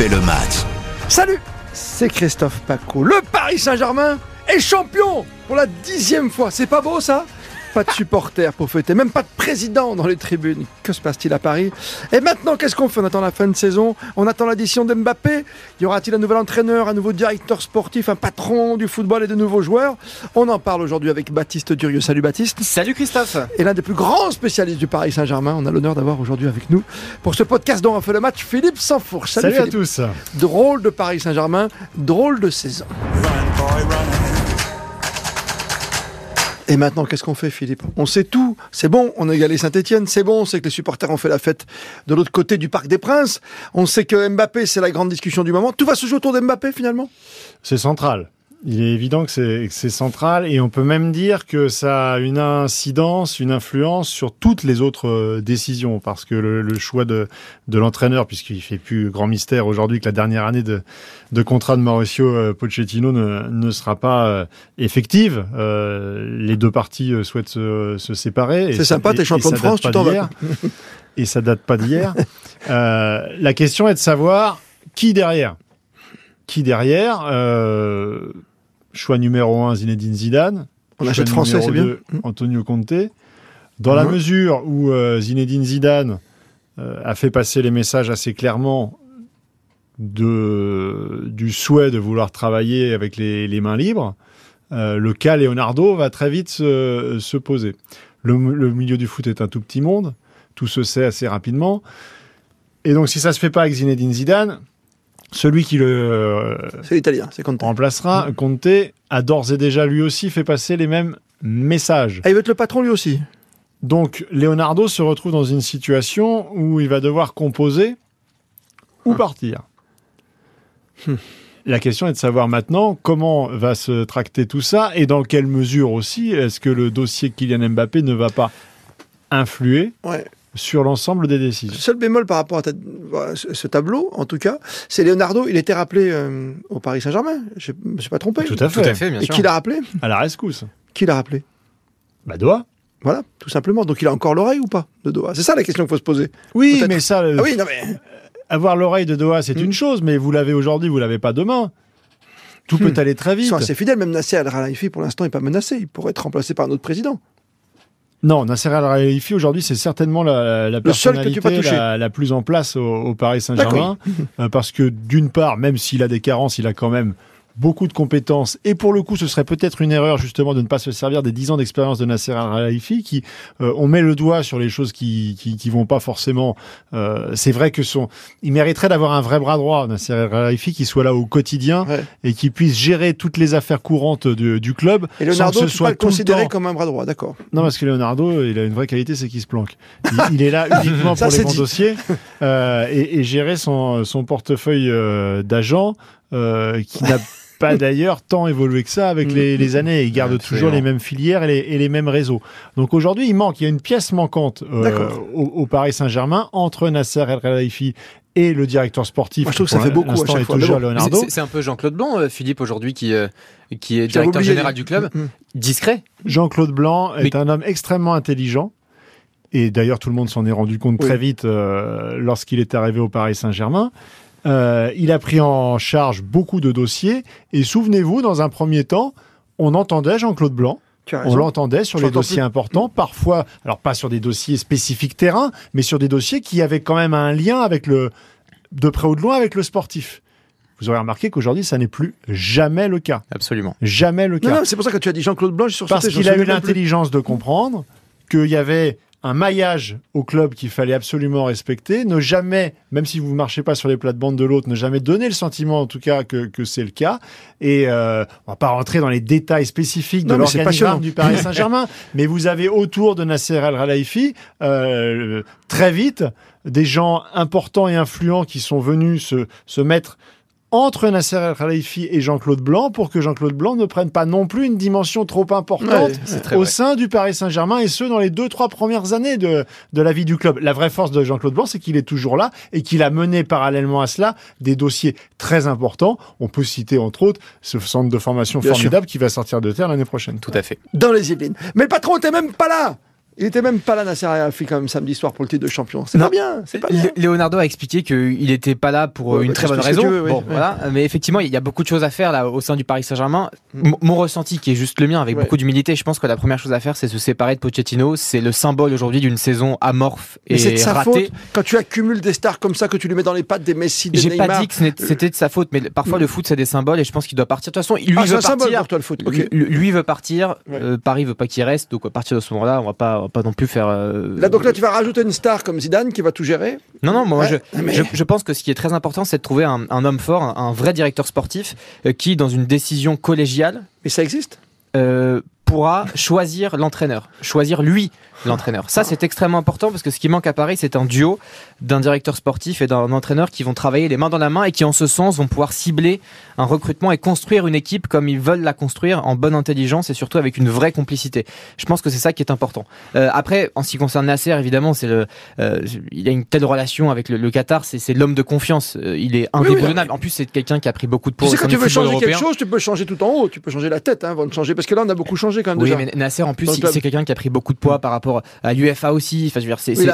le match. Salut, c'est Christophe Paco. Le Paris Saint-Germain est champion pour la dixième fois. C'est pas beau ça? Pas de supporters pour fêter, même pas de président dans les tribunes. Que se passe-t-il à Paris? Et maintenant, qu'est-ce qu'on fait? On attend la fin de saison, on attend l'addition d'Mbappé. Y aura-t-il un nouvel entraîneur, un nouveau directeur sportif, un patron du football et de nouveaux joueurs? On en parle aujourd'hui avec Baptiste Durieux. Salut Baptiste. Salut Christophe. Et l'un des plus grands spécialistes du Paris Saint-Germain, on a l'honneur d'avoir aujourd'hui avec nous pour ce podcast dont on fait le match Philippe Sansfourche. Salut, Salut à tous. Drôle de Paris Saint-Germain, drôle de saison. Et maintenant, qu'est-ce qu'on fait, Philippe? On sait tout. C'est bon, on a égalé Saint-Etienne. C'est bon, on sait que les supporters ont fait la fête de l'autre côté du Parc des Princes. On sait que Mbappé, c'est la grande discussion du moment. Tout va se jouer autour d'Mbappé, finalement? C'est central il est évident que c'est central et on peut même dire que ça a une incidence, une influence sur toutes les autres euh, décisions parce que le, choix de, de l'entraîneur, puisqu'il fait plus grand mystère aujourd'hui que la dernière année de, de contrat de Mauricio euh, Pochettino ne, ne sera pas euh, effective. les deux parties souhaitent se, se séparer. C'est sympa, t'es champion de France, tu t'en vas. et ça date pas d'hier. la question est de savoir qui derrière. Qui derrière Choix numéro 1, Zinedine Zidane. On achète français, c'est bien. Antonio Conte. Dans la mesure où euh, Zinedine Zidane euh, a fait passer les messages assez clairement de, du souhait de vouloir travailler avec les, mains libres, euh, le cas Leonardo va très vite se, poser. Le, le, milieu du foot est un tout petit monde, tout se sait assez rapidement. Et donc si ça se fait pas avec Zinedine Zidane, celui qui le c'est remplacera, Conte, a d'ores et déjà lui aussi fait passer les mêmes messages. Ah, il veut être le patron lui aussi. Donc Leonardo se retrouve dans une situation où il va devoir composer ou ah. partir. Hmm. La question est de savoir maintenant comment va se tracter tout ça et dans quelle mesure aussi est-ce que le dossier Kylian Mbappé ne va pas influer ouais sur l'ensemble des décisions. Le seul bémol par rapport à ce tableau, en tout cas, c'est Leonardo, il était rappelé euh, au Paris Saint-Germain, je ne me suis pas trompé. Tout à fait. Et qui l'a rappelé? À la rescousse. Qui l'a rappelé? Bah Doha. Voilà, tout simplement. Donc il a encore l'oreille ou pas de Doha? C'est ça la question qu'il faut se poser. Oui, mais ça... Ah oui, non mais... Euh, avoir l'oreille de Doha, c'est hmm. une chose, mais vous l'avez aujourd'hui, vous l'avez pas demain. Tout hmm. peut aller très vite. Ils sont assez fidèles, même Nasser Al-Khelaifi, pour l'instant, n'est pas menacé. Il pourrait être remplacé par un autre président. Non, Nasser Al-Khelaifi aujourd'hui, c'est certainement la, la personnalité la, la, plus en place au, au Paris Saint-Germain, euh, parce que d'une part, même s'il a des carences, il a quand même beaucoup de compétences. Et pour le coup, ce serait peut-être une erreur justement de ne pas se servir des 10 ans d'expérience de Nasser Al-Khelaifi, qui euh, on met le doigt sur les choses qui qui, qui vont pas forcément. Euh, c'est vrai que son, il mériterait d'avoir un vrai bras droit, Nasser Al-Khelaifi, qui soit là au quotidien et qui puisse gérer toutes les affaires courantes du club. Et Leonardo, sans que ce soit pas le considéré comme un bras droit, d'accord Non, parce que Leonardo, il a une vraie qualité, c'est qu'il se planque. Il, est là uniquement pour les bons dossiers euh, et, et, gérer son son portefeuille euh, d'agent. Euh, qui n'a pas d'ailleurs tant évolué que ça avec mm. les, années. Il garde toujours les mêmes filières et les, mêmes réseaux. Donc aujourd'hui, il manque, il y a une pièce manquante euh, au, Paris Saint-Germain entre Nasser El Khelaifi et le directeur sportif. Moi, je trouve que ça fait beaucoup à chaque fois. C'est un peu Jean-Claude Blanc, euh, Philippe, aujourd'hui, qui, euh, qui est directeur général du club. Mm, mm. Discret. Jean-Claude Blanc est un homme extrêmement intelligent. Et d'ailleurs, tout le monde s'en est rendu compte très vite lorsqu'il est arrivé au Paris Saint-Germain. Euh, il a pris en charge beaucoup de dossiers. Et souvenez-vous, dans un premier temps, on entendait Jean-Claude Blanc. On l'entendait sur les dossiers importants, parfois, alors pas sur des dossiers spécifiques terrain, mais sur des dossiers qui avaient quand même un lien avec le, de près ou de loin avec le sportif. Vous aurez remarqué qu'aujourd'hui, ça n'est plus jamais le cas. Absolument. Jamais le cas. c'est pour ça que tu as dit Jean-Claude Blanc, sur Parce qu'il a eu l'intelligence de comprendre qu'il y avait un maillage au club qu'il fallait absolument respecter, ne jamais, même si vous ne marchez pas sur les plates-bandes de l'autre, ne jamais donner le sentiment en tout cas que, que c'est le cas. Et euh, on va pas rentrer dans les détails spécifiques de l'organigramme du Paris Saint-Germain, mais vous avez autour de Nasser El Khelaifi euh, très vite des gens importants et influents qui sont venus se, se mettre entre Nasser El Khalifi et Jean-Claude Blanc pour que Jean-Claude Blanc ne prenne pas non plus une dimension trop importante au sein du Paris Saint-Germain et ce dans les deux trois premières années de, de la vie du club. La vraie force de Jean-Claude Blanc, c'est qu'il est toujours là et qu'il a mené parallèlement à cela des dossiers très importants. On peut citer entre autres ce centre de formation formidable qui va sortir de terre l'année prochaine. Tout à fait. Dans les Yvelines. Mais le patron n'était même pas là Il était même pas là, Nasser Al-Khelaifi, quand même, samedi soir pour le titre de champion. C'est pas bien, c'est pas bien. Leonardo a expliqué qu'il n'était pas là pour Ouais, une bah, très bonne raison. veux, oui, bon, ouais. voilà. Mais effectivement, il y a beaucoup de choses à faire là au sein du Paris Saint-Germain. Mm. Mon ressenti, qui est juste le mien, avec Ouais. beaucoup d'humilité, je pense que la première chose à faire, c'est se séparer de Pochettino. C'est le symbole aujourd'hui d'une saison amorphe Mais c'est de et sa ratée. faute quand tu accumules des stars comme ça, que tu lui mets dans les pattes des Messi, des J'ai Neymar. pas dit que c'était de sa faute, mais parfois le foot c'est des symboles et je pense qu'il doit partir. De toute façon, lui ah, c'est veut un symbole partir. pour toi le foot. Lui, lui veut partir. Euh, Paris veut pas qu'il reste. Donc à partir de ce moment-là, on va pas, va pas non plus faire. euh, Là, donc là, tu vas rajouter une star comme Zidane qui va tout gérer. Non, non, moi Ouais, je, mais- je, je pense que ce qui est très important, c'est de trouver un, un homme fort, un, un vrai directeur sportif euh, qui, dans une décision collégiale, Mais ça existe? euh, pourra choisir l'entraîneur, choisir lui l'entraîneur. Ça, c'est extrêmement important parce que ce qui manque à Paris, c'est un duo d'un directeur sportif et d'un entraîneur qui vont travailler les mains dans la main et qui, en ce sens, vont pouvoir cibler un recrutement et construire une équipe comme ils veulent la construire en bonne intelligence et surtout avec une vraie complicité. Je pense que c'est ça qui est important. Euh, après, en ce qui concerne Nasser, évidemment, c'est le, euh, il a une telle relation avec le, le Qatar, c'est c'est l'homme de confiance. Euh, il est oui, indéboulonnable. En plus, c'est quelqu'un qui a pris beaucoup de Tu poids sais, au sein quand tu veux changer quelque chose, tu peux changer tout en haut. Tu peux changer la tête hein, avant de changer. Parce que là, on a beaucoup changé quand même Oui, déjà. mais Nasser, en plus, c'est quelqu'un qui a pris beaucoup de poids par rapport à l'UFA aussi. Enfin, je veux dire, c'est Oui,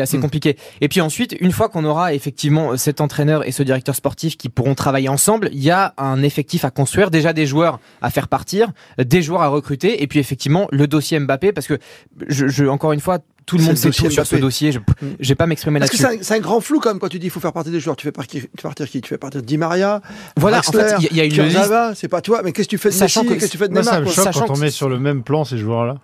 assez Mm. compliqué. Et puis ensuite, une fois qu'on aura effectivement cet entraîneur et ce directeur sportif qui pourront travailler ensemble, il y a un effectif à construire, déjà des joueurs à faire partir, des joueurs à recruter, et puis effectivement le dossier Mbappé, parce que je, je- encore une fois, tout le monde sait tout sur ce Mbappé. dossier. Je, je vais pas m'exprimer Parce que là-dessus. c'est un, grand flou quand même quand tu dis il faut faire partir des joueurs. Tu fais partir, tu fais partir qui? Tu fais partir Di Maria. Voilà, en fait, il y a- il a une liste. C'est pas toi. Mais qu'est-ce que tu fais de Sachant Messi que- Qu'est-ce que tu fais de Moi, ça Neymar me choque quand on met sur le même plan ces joueurs-là.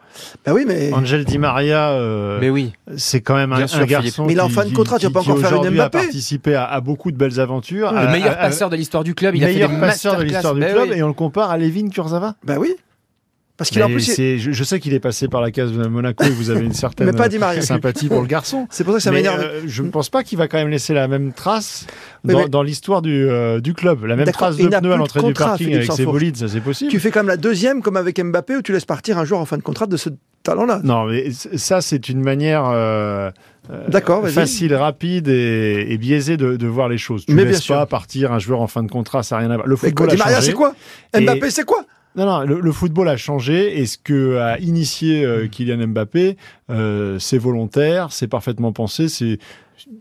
Bah oui, mais. Angel Di Maria, euh, Mais oui. c'est quand même un, sûr, un Philippe. garçon Mais il est en fin de contrat, tu vas pas encore faire une aujourd'hui a Mbappé. participé à, à beaucoup de belles aventures. Le à- meilleur à- passeur de l'histoire du club, il a fait des meilleur passeur de l'histoire du Ben club oui. et on le compare à Levin Kurzawa. Bah oui. Parce qu'il en plus. il- je, je sais qu'il est passé par la case de Monaco et vous avez une certaine Mais pas Di Maria. sympathie pour le garçon. C'est pour ça que ça m'énerve. euh, je ne pense pas qu'il va quand même laisser la même trace dans, l'histoire du, euh, du club. La même trace de pneu à l'entrée du parking Philippe avec ses bolides, ça c'est possible. Tu fais comme la deuxième, comme avec Mbappé, où tu laisses partir un joueur en fin de contrat de ce talent-là. Non, mais ça c'est une manière euh, euh, D'accord, facile, rapide et, et biaisée de, de voir les choses. Tu Mais laisses bien pas sûr. partir un joueur en fin de contrat, ça n'a rien à voir. Le football Di Maria, c'est quoi? Et- Mbappé, c'est quoi? Non, non, le, le football a changé et ce que a initié euh, Kylian Mbappé, euh, c'est volontaire, c'est parfaitement pensé, c'est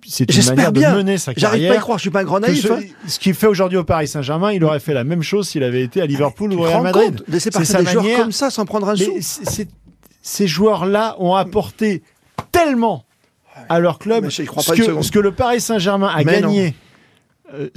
c'est une manière bien. de mener sa J'arrive pas à y carrière. croire, je suis pas un grand naïf. ce, hein. ce qu'il fait aujourd'hui au Paris Saint-Germain, il aurait fait la même chose s'il avait été à Liverpool ou au Real Madrid. C'est partir des joueurs comme ça sans prendre un sou. Ces joueurs-là ont apporté tellement à leur club crois ce pas que, ce que le Paris Saint-Germain a Mais gagné euh,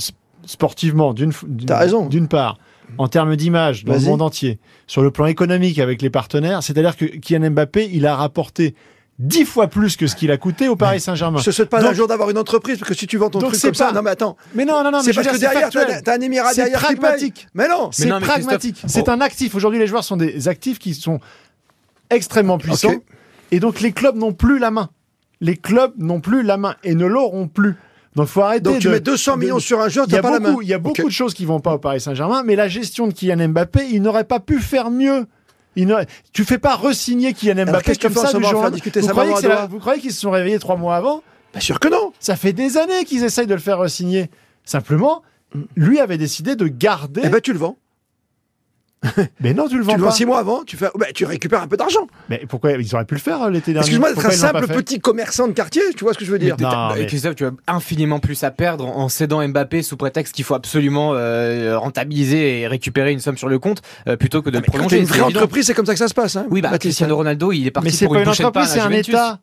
sportivement, d'une part, en termes d'image dans le monde entier, sur le plan économique avec les partenaires, c'est-à-dire que Kylian Mbappé, il a rapporté dix fois plus que ce qu'il a coûté au Paris Saint-Germain. Je te souhaite pas Donc- un jour d'avoir une entreprise parce que si tu vends ton truc c'est comme ça, pas- non mais attends, Mais non, non, non, mais c'est parce que derrière t'as un émirat C'est derrière qui paye. pragmatique. Mais non, C'est pragmatique. C'est un actif. Aujourd'hui, les joueurs sont des actifs qui sont extrêmement puissants. Et donc, les clubs n'ont plus la main. Les clubs n'ont plus la main et ne l'auront plus. Donc, faut arrêter donc tu de- mets 200 de- millions sur un joueur, t'as a pas la main. il y a beaucoup Ok. de choses qui vont pas au Paris Saint-Germain, mais la gestion de Kylian Mbappé, il n'aurait pas pu faire mieux. Il n'aurait- tu fais pas re-signer Kylian Mbappé comme ça du jour discuter vous croyez, que la- vous croyez qu'ils se sont réveillés trois mois avant Bien sûr que non. Ça fait des années qu'ils essayent de le faire re-signer. Simplement, lui avait décidé de garder. Eh ben tu le vends. Mais non, tu le Tu vends le pas. vends 6 mois avant, tu fais bah, tu récupères un peu d'argent. Mais pourquoi ils auraient pu le faire euh, l'été dernier? Excuse-moi d'être un Pourquoi ils l'ont simple pas fait? petit commerçant de quartier, tu vois ce que je veux dire? Non, Bah, mais- Christophe, tu as infiniment plus à perdre en cédant Mbappé sous prétexte qu'il faut absolument euh, rentabiliser et récupérer une somme sur le compte euh, plutôt que de le Mais quand prolonger. une c'est vraie évident. entreprise, c'est comme ça que ça se passe. Hein. Oui, bah, Baptiste, Cristiano Ronaldo, il est parti Mais c'est pour pas une une bouchée de pain à entreprise, c'est la un Juventus. État.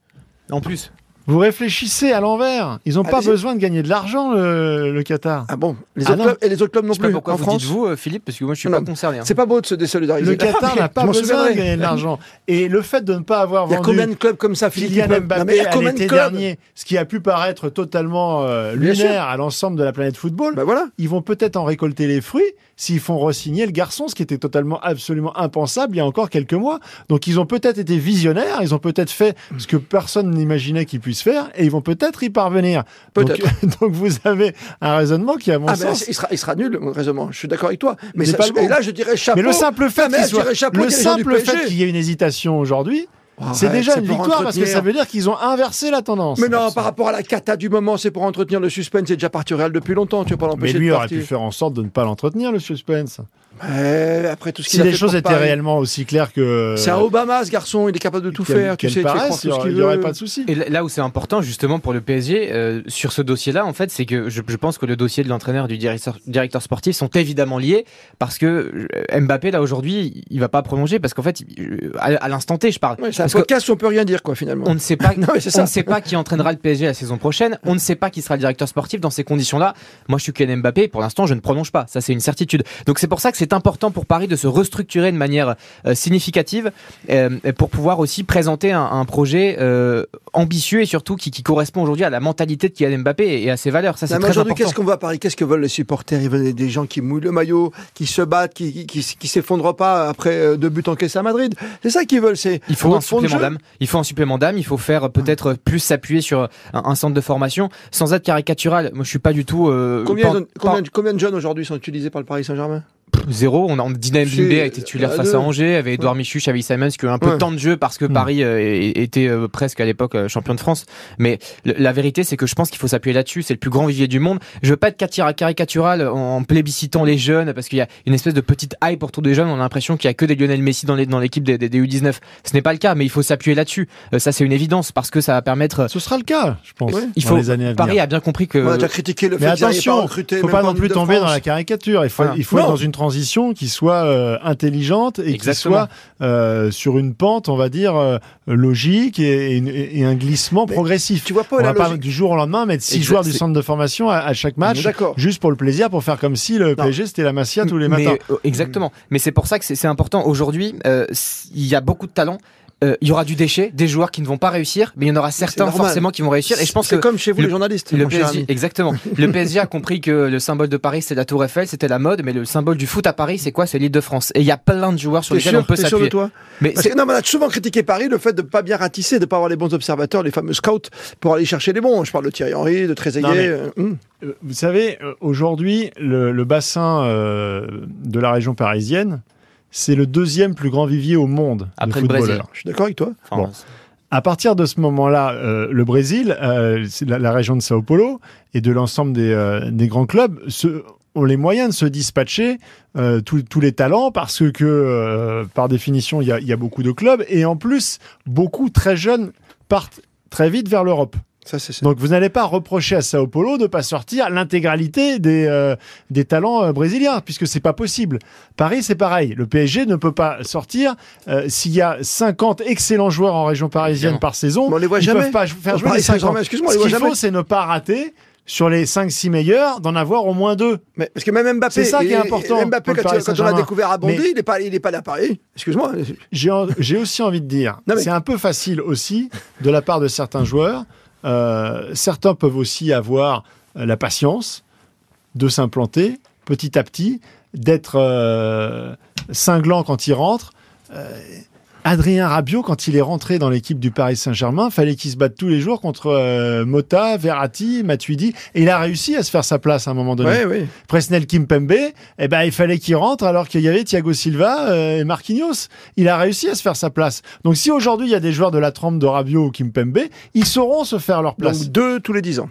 En plus. Vous réfléchissez à l'envers. Ils n'ont pas besoin de gagner de l'argent, le, le Qatar. Ah bon, les Ah autres non. clubs, et les autres clubs non Je sais pas plus pourquoi en vous France. dites vous, euh, Philippe, parce que moi je suis Non, pas concerné. hein. C'est pas beau de se désolidariser. Le Qatar n'a pas besoin de gagner de l'argent. Et le fait de ne pas avoir Il y a vendu combien de clubs comme ça, Philippe Kylian Non, Mbappé y a à combien de l'été clubs dernier, ce qui a pu paraître totalement euh, lunaire à l'ensemble de la planète football, Bah voilà. ils vont peut-être en récolter les fruits s'ils font re-signer le garçon, ce qui était totalement absolument impensable il y a encore quelques mois. Donc ils ont peut-être été visionnaires, ils ont peut-être fait ce que personne n'imaginait qu'ils puissent faire, et ils vont peut-être y parvenir. Donc, Peut-être. donc vous avez un raisonnement qui, à mon Ah, sens, il sera, il sera nul, mon raisonnement. Je suis d'accord avec toi. Mais n'est ça- pas le bon. et là, je dirais chapeau. mais le simple fait soit- le simple qu'il y ait une hésitation aujourd'hui, C'est déjà une victoire parce que ça veut dire qu'ils ont inversé la tendance. Mais non, par rapport à la cata du moment, c'est pour entretenir le suspense. C'est déjà parti au Real depuis longtemps. Tu vas pas Mais l'empêcher lui de aurait partir. pu faire en sorte de ne pas l'entretenir, le suspense. Ouais, après tout ce Si qu'il a les fait choses étaient Paris. réellement aussi claires que. C'est un Obama, ce garçon. Il est capable de tout faire. Tu sais, tu paraisse, il y ce aurait- qu'il il y aurait veut. pas de souci. Et là où c'est important justement pour le PSG euh, sur ce dossier-là, en fait, c'est que je, je pense que le dossier de l'entraîneur du directeur, directeur sportif sont évidemment liés parce que euh, Mbappé là aujourd'hui, il va pas prolonger parce qu'en fait, à, à l'instant T, je parle. Parce que podcast où on peut rien dire, quoi, finalement. on ne sait pas, Non, on ne sait pas qui entraînera le PSG la saison prochaine. On ne sait pas qui sera le directeur sportif dans ces conditions-là. Moi, je suis Kylian Mbappé. Pour l'instant, je ne prolonge pas. Ça, c'est une certitude. Donc, c'est pour ça que c'est important pour Paris de se restructurer de manière euh, significative euh, pour pouvoir aussi présenter un, un projet euh, ambitieux et surtout qui, qui correspond aujourd'hui à la mentalité de Kylian Mbappé et à ses valeurs. Ça, c'est très aujourd'hui, important. qu'est-ce qu'on voit à Paris? Qu'est-ce que veulent les supporters? Ils veulent des gens qui mouillent le maillot, qui se battent, qui qui, qui, qui s'effondrent pas après deux buts encaissés à Madrid. C'est ça qu'ils veulent. C'est Il faut au un fond supplément d'âme. Il faut un supplément d'âme. Il faut faire peut-être plus s'appuyer sur un, un centre de formation sans être caricatural. Moi, je suis pas du tout euh, Combien, pas- de, combien, de- combien de jeunes aujourd'hui sont utilisés par le Paris Saint-Germain? Zéro. On a C'est- Mbimbe a été titulaire à face deux. à Angers, avec Edouard Michu, Xavi Simons qui a eu un peu Ouais. de temps de jeu parce que Mm. Paris euh, était euh, presque à l'époque euh, champion de France. Mais la vérité, c'est que je pense qu'il faut s'appuyer là-dessus. C'est le plus grand vivier du monde. Je veux pas être caricatural en, en plébiscitant les jeunes parce qu'il y a une espèce de petite hype autour des jeunes. On a l'impression qu'il y a que des Lionel Messi dans l'équipe des, des- des U19. Ce n'est pas le cas, mais il faut s'appuyer là-dessus. Euh, ça, c'est une évidence parce que ça va permettre. Ce sera le cas, je pense, Ouais. Il dans faut. les années à venir. Paris a bien compris que. On a déjà critiqué le fait Mais pas attention, faut pas non plus tomber dans la caricature. Il faut, Voilà. il faut être dans une transition qui soit euh, intelligente et qui soit euh, sur une pente, on va dire, euh, logique et, et- et un glissement Mais progressif. Tu vois pas On la va pas du jour au lendemain mettre six Exact, joueurs du centre de formation à, à chaque match, juste pour le plaisir, pour faire comme si le PSG c'était la Masia tous les Mais, matins. exactement. Mais c'est pour ça que c'est important. Aujourd'hui, euh, il y a beaucoup de talents. Euh, il y aura du déchet, des joueurs qui ne vont pas réussir, mais il y en aura certains forcément qui vont réussir. Et je pense c'est que comme chez vous le- les journalistes. le PSG, exactement. Le PSG a compris que le symbole de Paris c'est la Tour Eiffel, c'était la mode, mais le symbole du foot à Paris c'est quoi? C'est l'île de France. Et il y a plein de joueurs sur lesquels sûr, on peut t'es sûr de s'appuyer. toi? Mais Parce c'est- que non, mais on a souvent critiqué Paris le fait de pas bien ratisser, de pas avoir les bons observateurs, les fameux scouts pour aller chercher les bons. Je parle de Thierry Henry, de Trezeguet. Euh, hum. Euh, Vous savez, aujourd'hui, le, le bassin euh, de la région parisienne, c'est le deuxième plus grand vivier au monde Après de le Brésil. Je suis d'accord avec toi. enfin, Bon. À partir de ce moment-là, euh, le Brésil, euh, la, la région de Sao Paulo et de l'ensemble des, euh, des grands clubs se- ont les moyens de se dispatcher euh, tous les talents parce que, euh, par définition, il y a, il y a beaucoup de clubs et en plus, beaucoup très jeunes partent très vite vers l'Europe. Ça, c'est ça. Donc vous n'allez pas reprocher à Sao Paulo de pas sortir l'intégralité des, euh, des talents euh, brésiliens, puisque c'est pas possible. Paris, c'est pareil. Le PSG ne peut pas sortir euh, s'il y a 50 excellents joueurs en région parisienne par saison. Mais on les voit ils jamais. peuvent pas faire Au jouer Paris les 50. Saint-Germain, excuse-moi, Ce qu'il faut, c'est ne pas rater sur les 5-6 meilleurs, d'en avoir au moins deux. Mais, parce que même Mbappé, C'est ça qui est important Mbappé, quand, quand on l'a découvert à Bondy, Mais- il n'est pas, il est pas allé à Paris. Excuse-moi. J'ai aussi envie de dire, mais- c'est un peu facile aussi de la part de certains joueurs. Euh, certains peuvent aussi avoir euh, la patience de s'implanter petit à petit, d'être euh, cinglant quand il rentre. Euh, Adrien Rabiot, quand il est rentré dans l'équipe du Paris Saint-Germain, fallait qu'il se batte tous les jours contre euh, Mota, Verratti, Matuidi, et il a réussi à se faire sa place à un moment donné. Oui, oui. Presnel Kimpembe, eh ben, il fallait qu'il rentre alors qu'il y avait Thiago Silva euh, et Marquinhos. Il a réussi à se faire sa place. Donc si aujourd'hui il y a des joueurs de la trempe de Rabiot ou Kimpembe, ils sauront se faire leur place. Donc deux tous les dix ans.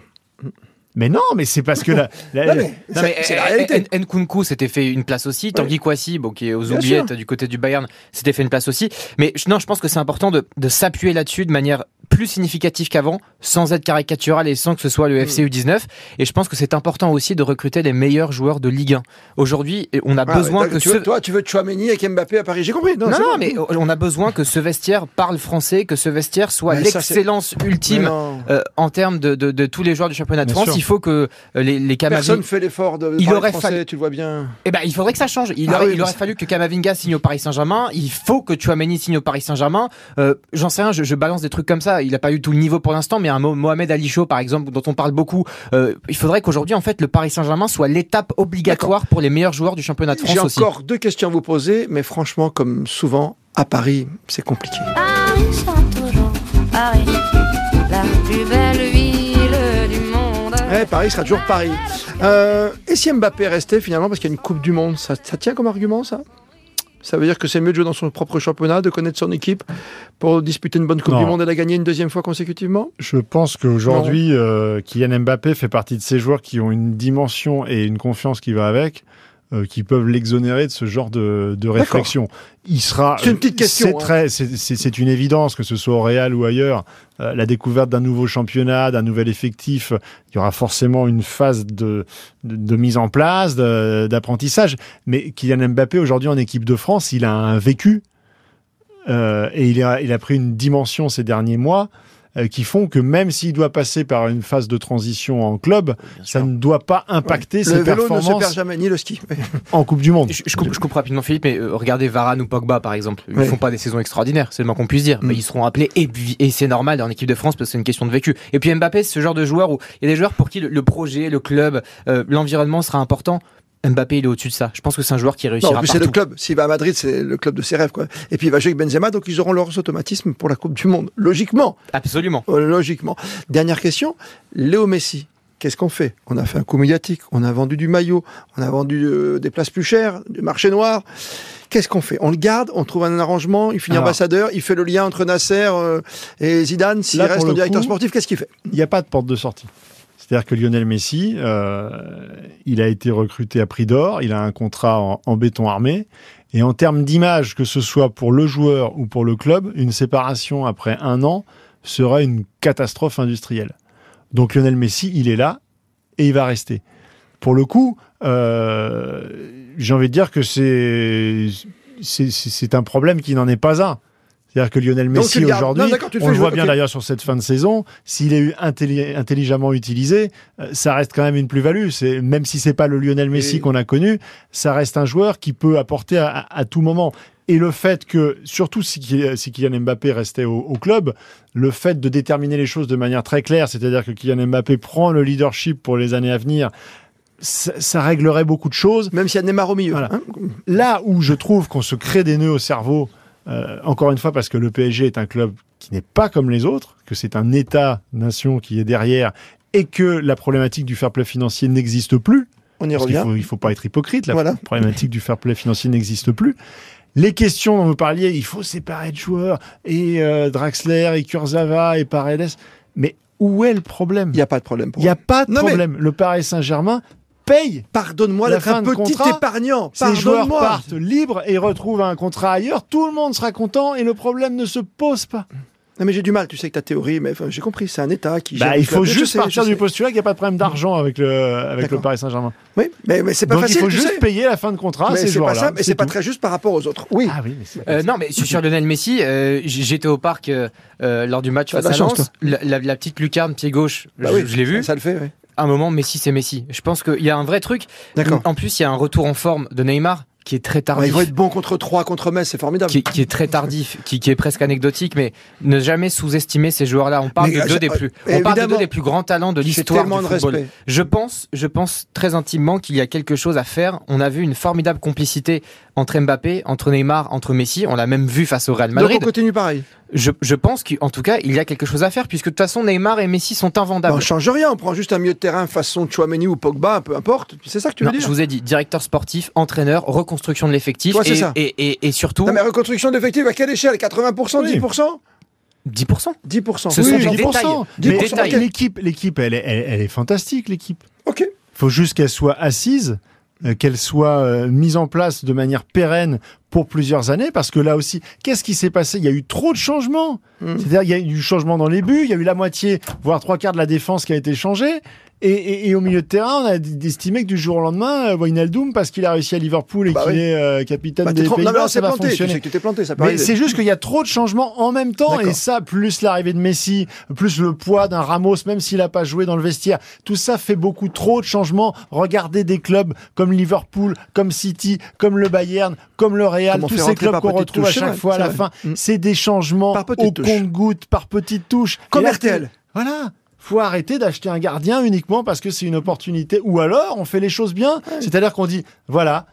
Mais non, mais c'est parce que la, la- Non, mais c'est- mais c'est la réalité. Nkunku s'était fait une place aussi. Tanguy Kouassi, bon, qui est aux oubliettes du côté du Bayern, s'était fait une place aussi. Mais je- non, je pense que c'est important de, de s'appuyer là-dessus de manière plus significative qu'avant, sans être caricatural et sans que ce soit le FC U19. Et je pense que c'est important aussi de recruter les meilleurs joueurs de Ligue 1. Aujourd'hui, on a Ah, besoin ouais, que tu ce... veux, toi, tu veux Chouameni avec Mbappé à Paris. J'ai compris. Non, Non, c'est non, bon. mais on a besoin que ce vestiaire parle français, que ce vestiaire soit l'excellence ultime euh, en termes de, de, de tous les joueurs du championnat de Bien France. sûr. Il faut que euh, les, les Camavinga- Personne fait l'effort de Il aurait français, fallu- tu le vois bien. Eh ben, il faudrait que ça change. Il Ah aurait, oui, il mais aurait c'est- fallu que Kamavinga signe au Paris Saint-Germain. Il faut que Chouameni signe au Paris Saint-Germain. Euh, J'en sais rien, je, je balance des trucs comme ça. Il n'a pas eu tout le niveau pour l'instant, mais un Mo- Mohamed Ali Chaud, par exemple, dont on parle beaucoup, euh, il faudrait qu'aujourd'hui, en fait, le Paris Saint-Germain soit l'étape obligatoire pour les meilleurs joueurs du championnat de J'ai France aussi. encore deux questions à vous poser, mais franchement, comme souvent, à Paris, c'est compliqué. Paris chante toujours, Paris, la plus belle ville du monde. Ouais, Paris sera toujours Paris. Euh, et si Mbappé restait finalement parce qu'il y a une Coupe du Monde, ça, ça tient comme argument ça? Ça veut dire que c'est mieux de jouer dans son propre championnat, de connaître son équipe pour disputer une bonne Coupe Non. du Monde et la gagner une deuxième fois consécutivement? Je pense qu'aujourd'hui, euh, Kylian Mbappé fait partie de ces joueurs qui ont une dimension et une confiance qui va avec, euh, qui peuvent l'exonérer de ce genre de, de réflexion. Il sera. C'est une petite question, C'est hein. une évidence que ce soit au Real ou ailleurs, euh, la découverte d'un nouveau championnat, d'un nouvel effectif, il y aura forcément une phase de, de, de mise en place, d'apprentissage. Mais Kylian Mbappé aujourd'hui en équipe de France, il a un vécu euh, et il a, il a pris une dimension ces derniers mois qui font que même s'il doit passer par une phase de transition en club, ça ne doit pas impacter Le ses vélo ne se performances perd jamais, ni le ski. en Coupe du Monde. Je, je coupe, je coupe rapidement Philippe, mais euh, regardez Varane ou Pogba par exemple. Ils Ouais. font pas des saisons extraordinaires, c'est le moins qu'on puisse dire. Mm. Mais ils seront appelés et, c'est normal en équipe de France parce que c'est une question de vécu. Et puis Mbappé, c'est ce genre de joueur où il y a des joueurs pour qui le, le projet, le club, euh, l'environnement sera important. Mbappé, il est au-dessus de ça. Je pense que c'est un joueur qui Non, en réussira plus, c'est partout. le club. S'il va à Madrid, c'est le club de ses rêves. Quoi. Et puis, il va jouer avec Benzema, donc ils auront leurs automatismes pour la Coupe du Monde. Logiquement. Absolument. Euh, Logiquement. Dernière question. Léo Messi. Qu'est-ce qu'on fait? On a fait un coup médiatique, on a vendu du maillot, on a vendu euh, des places plus chères, du marché noir. Qu'est-ce qu'on fait? On le garde, on trouve un arrangement, il finit Alors. ambassadeur, il fait le lien entre Nasser euh, et Zidane, s'il reste le en directeur coup- sportif, qu'est-ce qu'il fait? Il n'y a pas de porte de sortie. C'est-à-dire que Lionel Messi, euh, il a été recruté à prix d'or, il a un contrat en, béton armé, et en termes d'image, que ce soit pour le joueur ou pour le club, une séparation après un an serait une catastrophe industrielle. Donc Lionel Messi, il est là et il va rester. Pour le coup, euh, j'ai envie de dire que c'est un problème qui n'en est pas un. C'est-à-dire que Lionel Messi aujourd'hui, on le voit bien d'ailleurs sur cette fin de saison, s'il est eu intelli- intelligemment utilisé, euh, ça reste quand même une plus-value. C'est même si c'est pas le Lionel Messi Et- qu'on a connu, ça reste un joueur qui peut apporter à, à- à tout moment. Et le fait que, surtout si, Kylian- si Kylian Mbappé restait au, au club, le fait de déterminer les choses de manière très claire, c'est-à-dire que Kylian Mbappé prend le leadership pour les années à venir, ça, ça réglerait beaucoup de choses. Même s'il y a Neymar au milieu. Voilà. hein. Là où je trouve qu'on se crée des nœuds au cerveau, euh, encore une fois parce que le PSG est un club qui n'est pas comme les autres, que c'est un État-nation qui est derrière et que la problématique du fair play financier n'existe plus. on y Parce revient. faut, il faut pas être hypocrite, la Voilà. problématique du fair play financier n'existe plus. Les questions dont vous parliez, il faut séparer de joueurs, et euh, Draxler, et Kurzawa, et Paredes. Mais où est le problème? Il n'y a pas de problème. Il n'y a pas de Non, mais- problème. Le Paris Saint-Germain paye Pardonne-moi La d'être fin un de petit contrat, épargnant. ces joueurs Pardonne-moi. partent libres et retrouvent un contrat ailleurs, tout le monde sera content et le problème ne se pose pas. Non, mais j'ai du mal. Tu sais que ta théorie, mais enfin, j'ai compris. C'est un État qui. Bah, il faut club. Je juste sais, partir je du postulat qu'il n'y a pas de problème d'argent avec le, avec le. Paris Saint-Germain. Oui, mais, mais c'est pas Donc facile. il faut juste sais. payer la fin de contrat à mais ces c'est pas joueurs-là. ça, mais c'est pas très juste par rapport aux autres. Oui. Ah oui, mais Euh, non, mais sur Lionel Messi, euh, j'étais au parc euh, lors du match face la à Lens. La, la- la petite lucarne pied gauche, Bah je, oui, je l'ai vu. Ça, ça le fait, oui. À un moment, Messi, c'est Messi. Je pense qu'il y a un vrai truc. D'accord. En plus, il y a un retour en forme de Neymar qui est très Ouais, tardif. ils vont être bons contre 3, contre Metz, c'est formidable. qui, qui est très tardif, qui, qui est presque anecdotique, mais ne jamais sous-estimer ces joueurs-là. On parle Mais, de euh, deux des plus, euh, on parle de deux des plus grands talents de l'histoire du de football. Je pense, je pense très intimement qu'il y a quelque chose à faire. On a vu une formidable complicité entre Mbappé, entre Neymar, entre Messi. On l'a même vu face au Real Donc Madrid. on continue pareil. Je, je pense qu'en tout cas, il y a quelque chose à faire, puisque de toute façon, Neymar et Messi sont Bah, invendables. on change rien, on prend juste un milieu de terrain façon Chouameni ou Pogba, peu importe. C'est ça que tu veux Non, dire je vous ai dit, directeur sportif, entraîneur, reconstruction de l'effectif, et, ça. et, et, et surtout Non mais reconstruction d'effectifs à quelle échelle? 80% Oui. 10% 10%. 10%. Ce Oui, sont oui, des 10%. détails. Mais 10%, détails. ok. l'équipe, l'équipe, elle est, elle, elle est fantastique, l'équipe. Ok. Il faut juste qu'elle soit assise, qu'elle soit euh, mise en place de manière pérenne pour plusieurs années, parce que là aussi, qu'est-ce qui s'est passé? Il y a eu trop de changements. Mm. C'est-à-dire, il y a eu du changement dans les buts, il y a eu la moitié, voire trois quarts de la défense qui a été changée. Et, et- et au milieu de terrain, on a estimé que du jour au lendemain, euh, Wijnaldum, parce qu'il a réussi à Liverpool et Bah qu'il oui. est euh, capitaine Bah, des trop- Pays-Bas, ça va planté, tu sais que tu t'es planté, ça peut Mais c'est juste qu'il y a trop de changements en même temps et ça, plus l'arrivée de Messi, plus le poids d'un Ramos, même s'il n'a pas joué dans le vestiaire, tout ça fait beaucoup trop de changements. Regardez des clubs comme Liverpool, comme City, comme le Bayern, comme le Real, Comment tous ces clubs qu'on retrouve à chaque ouais, fois à la vrai. fin. C'est des changements au touches. compte-gouttes, par petites touches. Comme RTL. Voilà. Faut arrêter d'acheter un gardien uniquement parce que c'est une opportunité. Ou alors, on fait les choses bien. C'est-à-dire qu'on dit, voilà,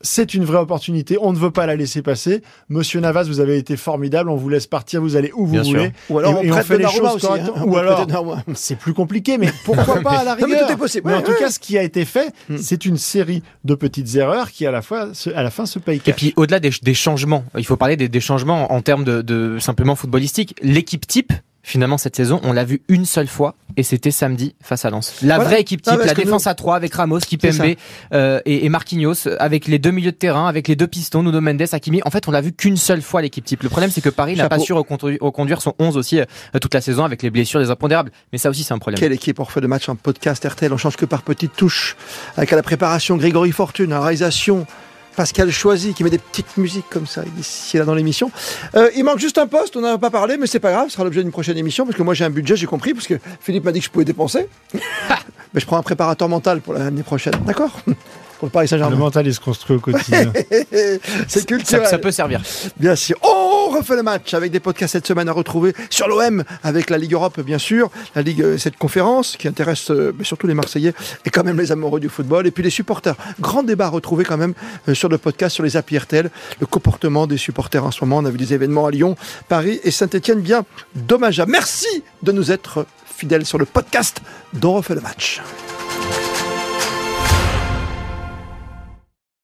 c'est une vraie opportunité. On ne veut pas la laisser passer. Monsieur Navas, vous avez été formidable. On vous laisse partir. Vous allez où vous Bien sûr. voulez. Ou alors Et- on et fait les choses aussi, correctement. hein. Ou alors, c'est plus compliqué, mais pourquoi pas à la Non, mais rigueur tout est possible. Mais en Ouais, tout ouais. cas, ce qui a été fait, Hmm. c'est une série de petites erreurs qui, à la, fois, se- à la fin, se payent Et puis au-delà des, des changements, il faut parler des, des changements en termes de, de simplement footballistique. L'équipe type, finalement cette saison, on l'a vu une seule fois et c'était samedi face à Lens. La Voilà. vraie équipe type, la défense à 3 avec Ramos, Kipembe euh, et, et Marquinhos, avec les deux milieux de terrain, avec les deux pistons, Nuno Mendes, Hakimi. En fait, on l'a vu qu'une seule fois l'équipe type. Le problème, c'est que Paris n'a pas su reconduire, son 11 aussi euh, toute la saison avec les blessures des impondérables. Mais ça aussi, c'est un problème. Quelle équipe refait le match en podcast RTL, on change que par petites touches. Avec à la préparation Grégory Fortune, la réalisation Pascal Choisy qui met des petites musiques comme ça ici et là dans l'émission. Euh, il manque juste un poste, on n'en a pas parlé, mais c'est pas grave, ce sera l'objet d'une prochaine émission parce que moi j'ai un budget, j'ai compris, parce que Philippe m'a dit que je pouvais dépenser. mais je prends un préparateur mental pour l'année prochaine, d'accord? Pour le Paris Le Saint-Germain. mental, il se construit au quotidien. c'est culturel. ça peut servir. Bien sûr. On refait le match avec des podcasts cette semaine à retrouver sur l'OM, avec la Ligue Europe, bien sûr, la Ligue, euh, cette conférence qui intéresse euh, surtout les Marseillais et quand même les amoureux du football, et puis les supporters. Grand débat à retrouver quand même euh, sur le podcast, sur les applis RTL, le comportement des supporters en ce moment. On a vu des événements à Lyon, Paris et Saint-Etienne bien dommageables. Merci de nous être fidèles sur le podcast dont refait le match.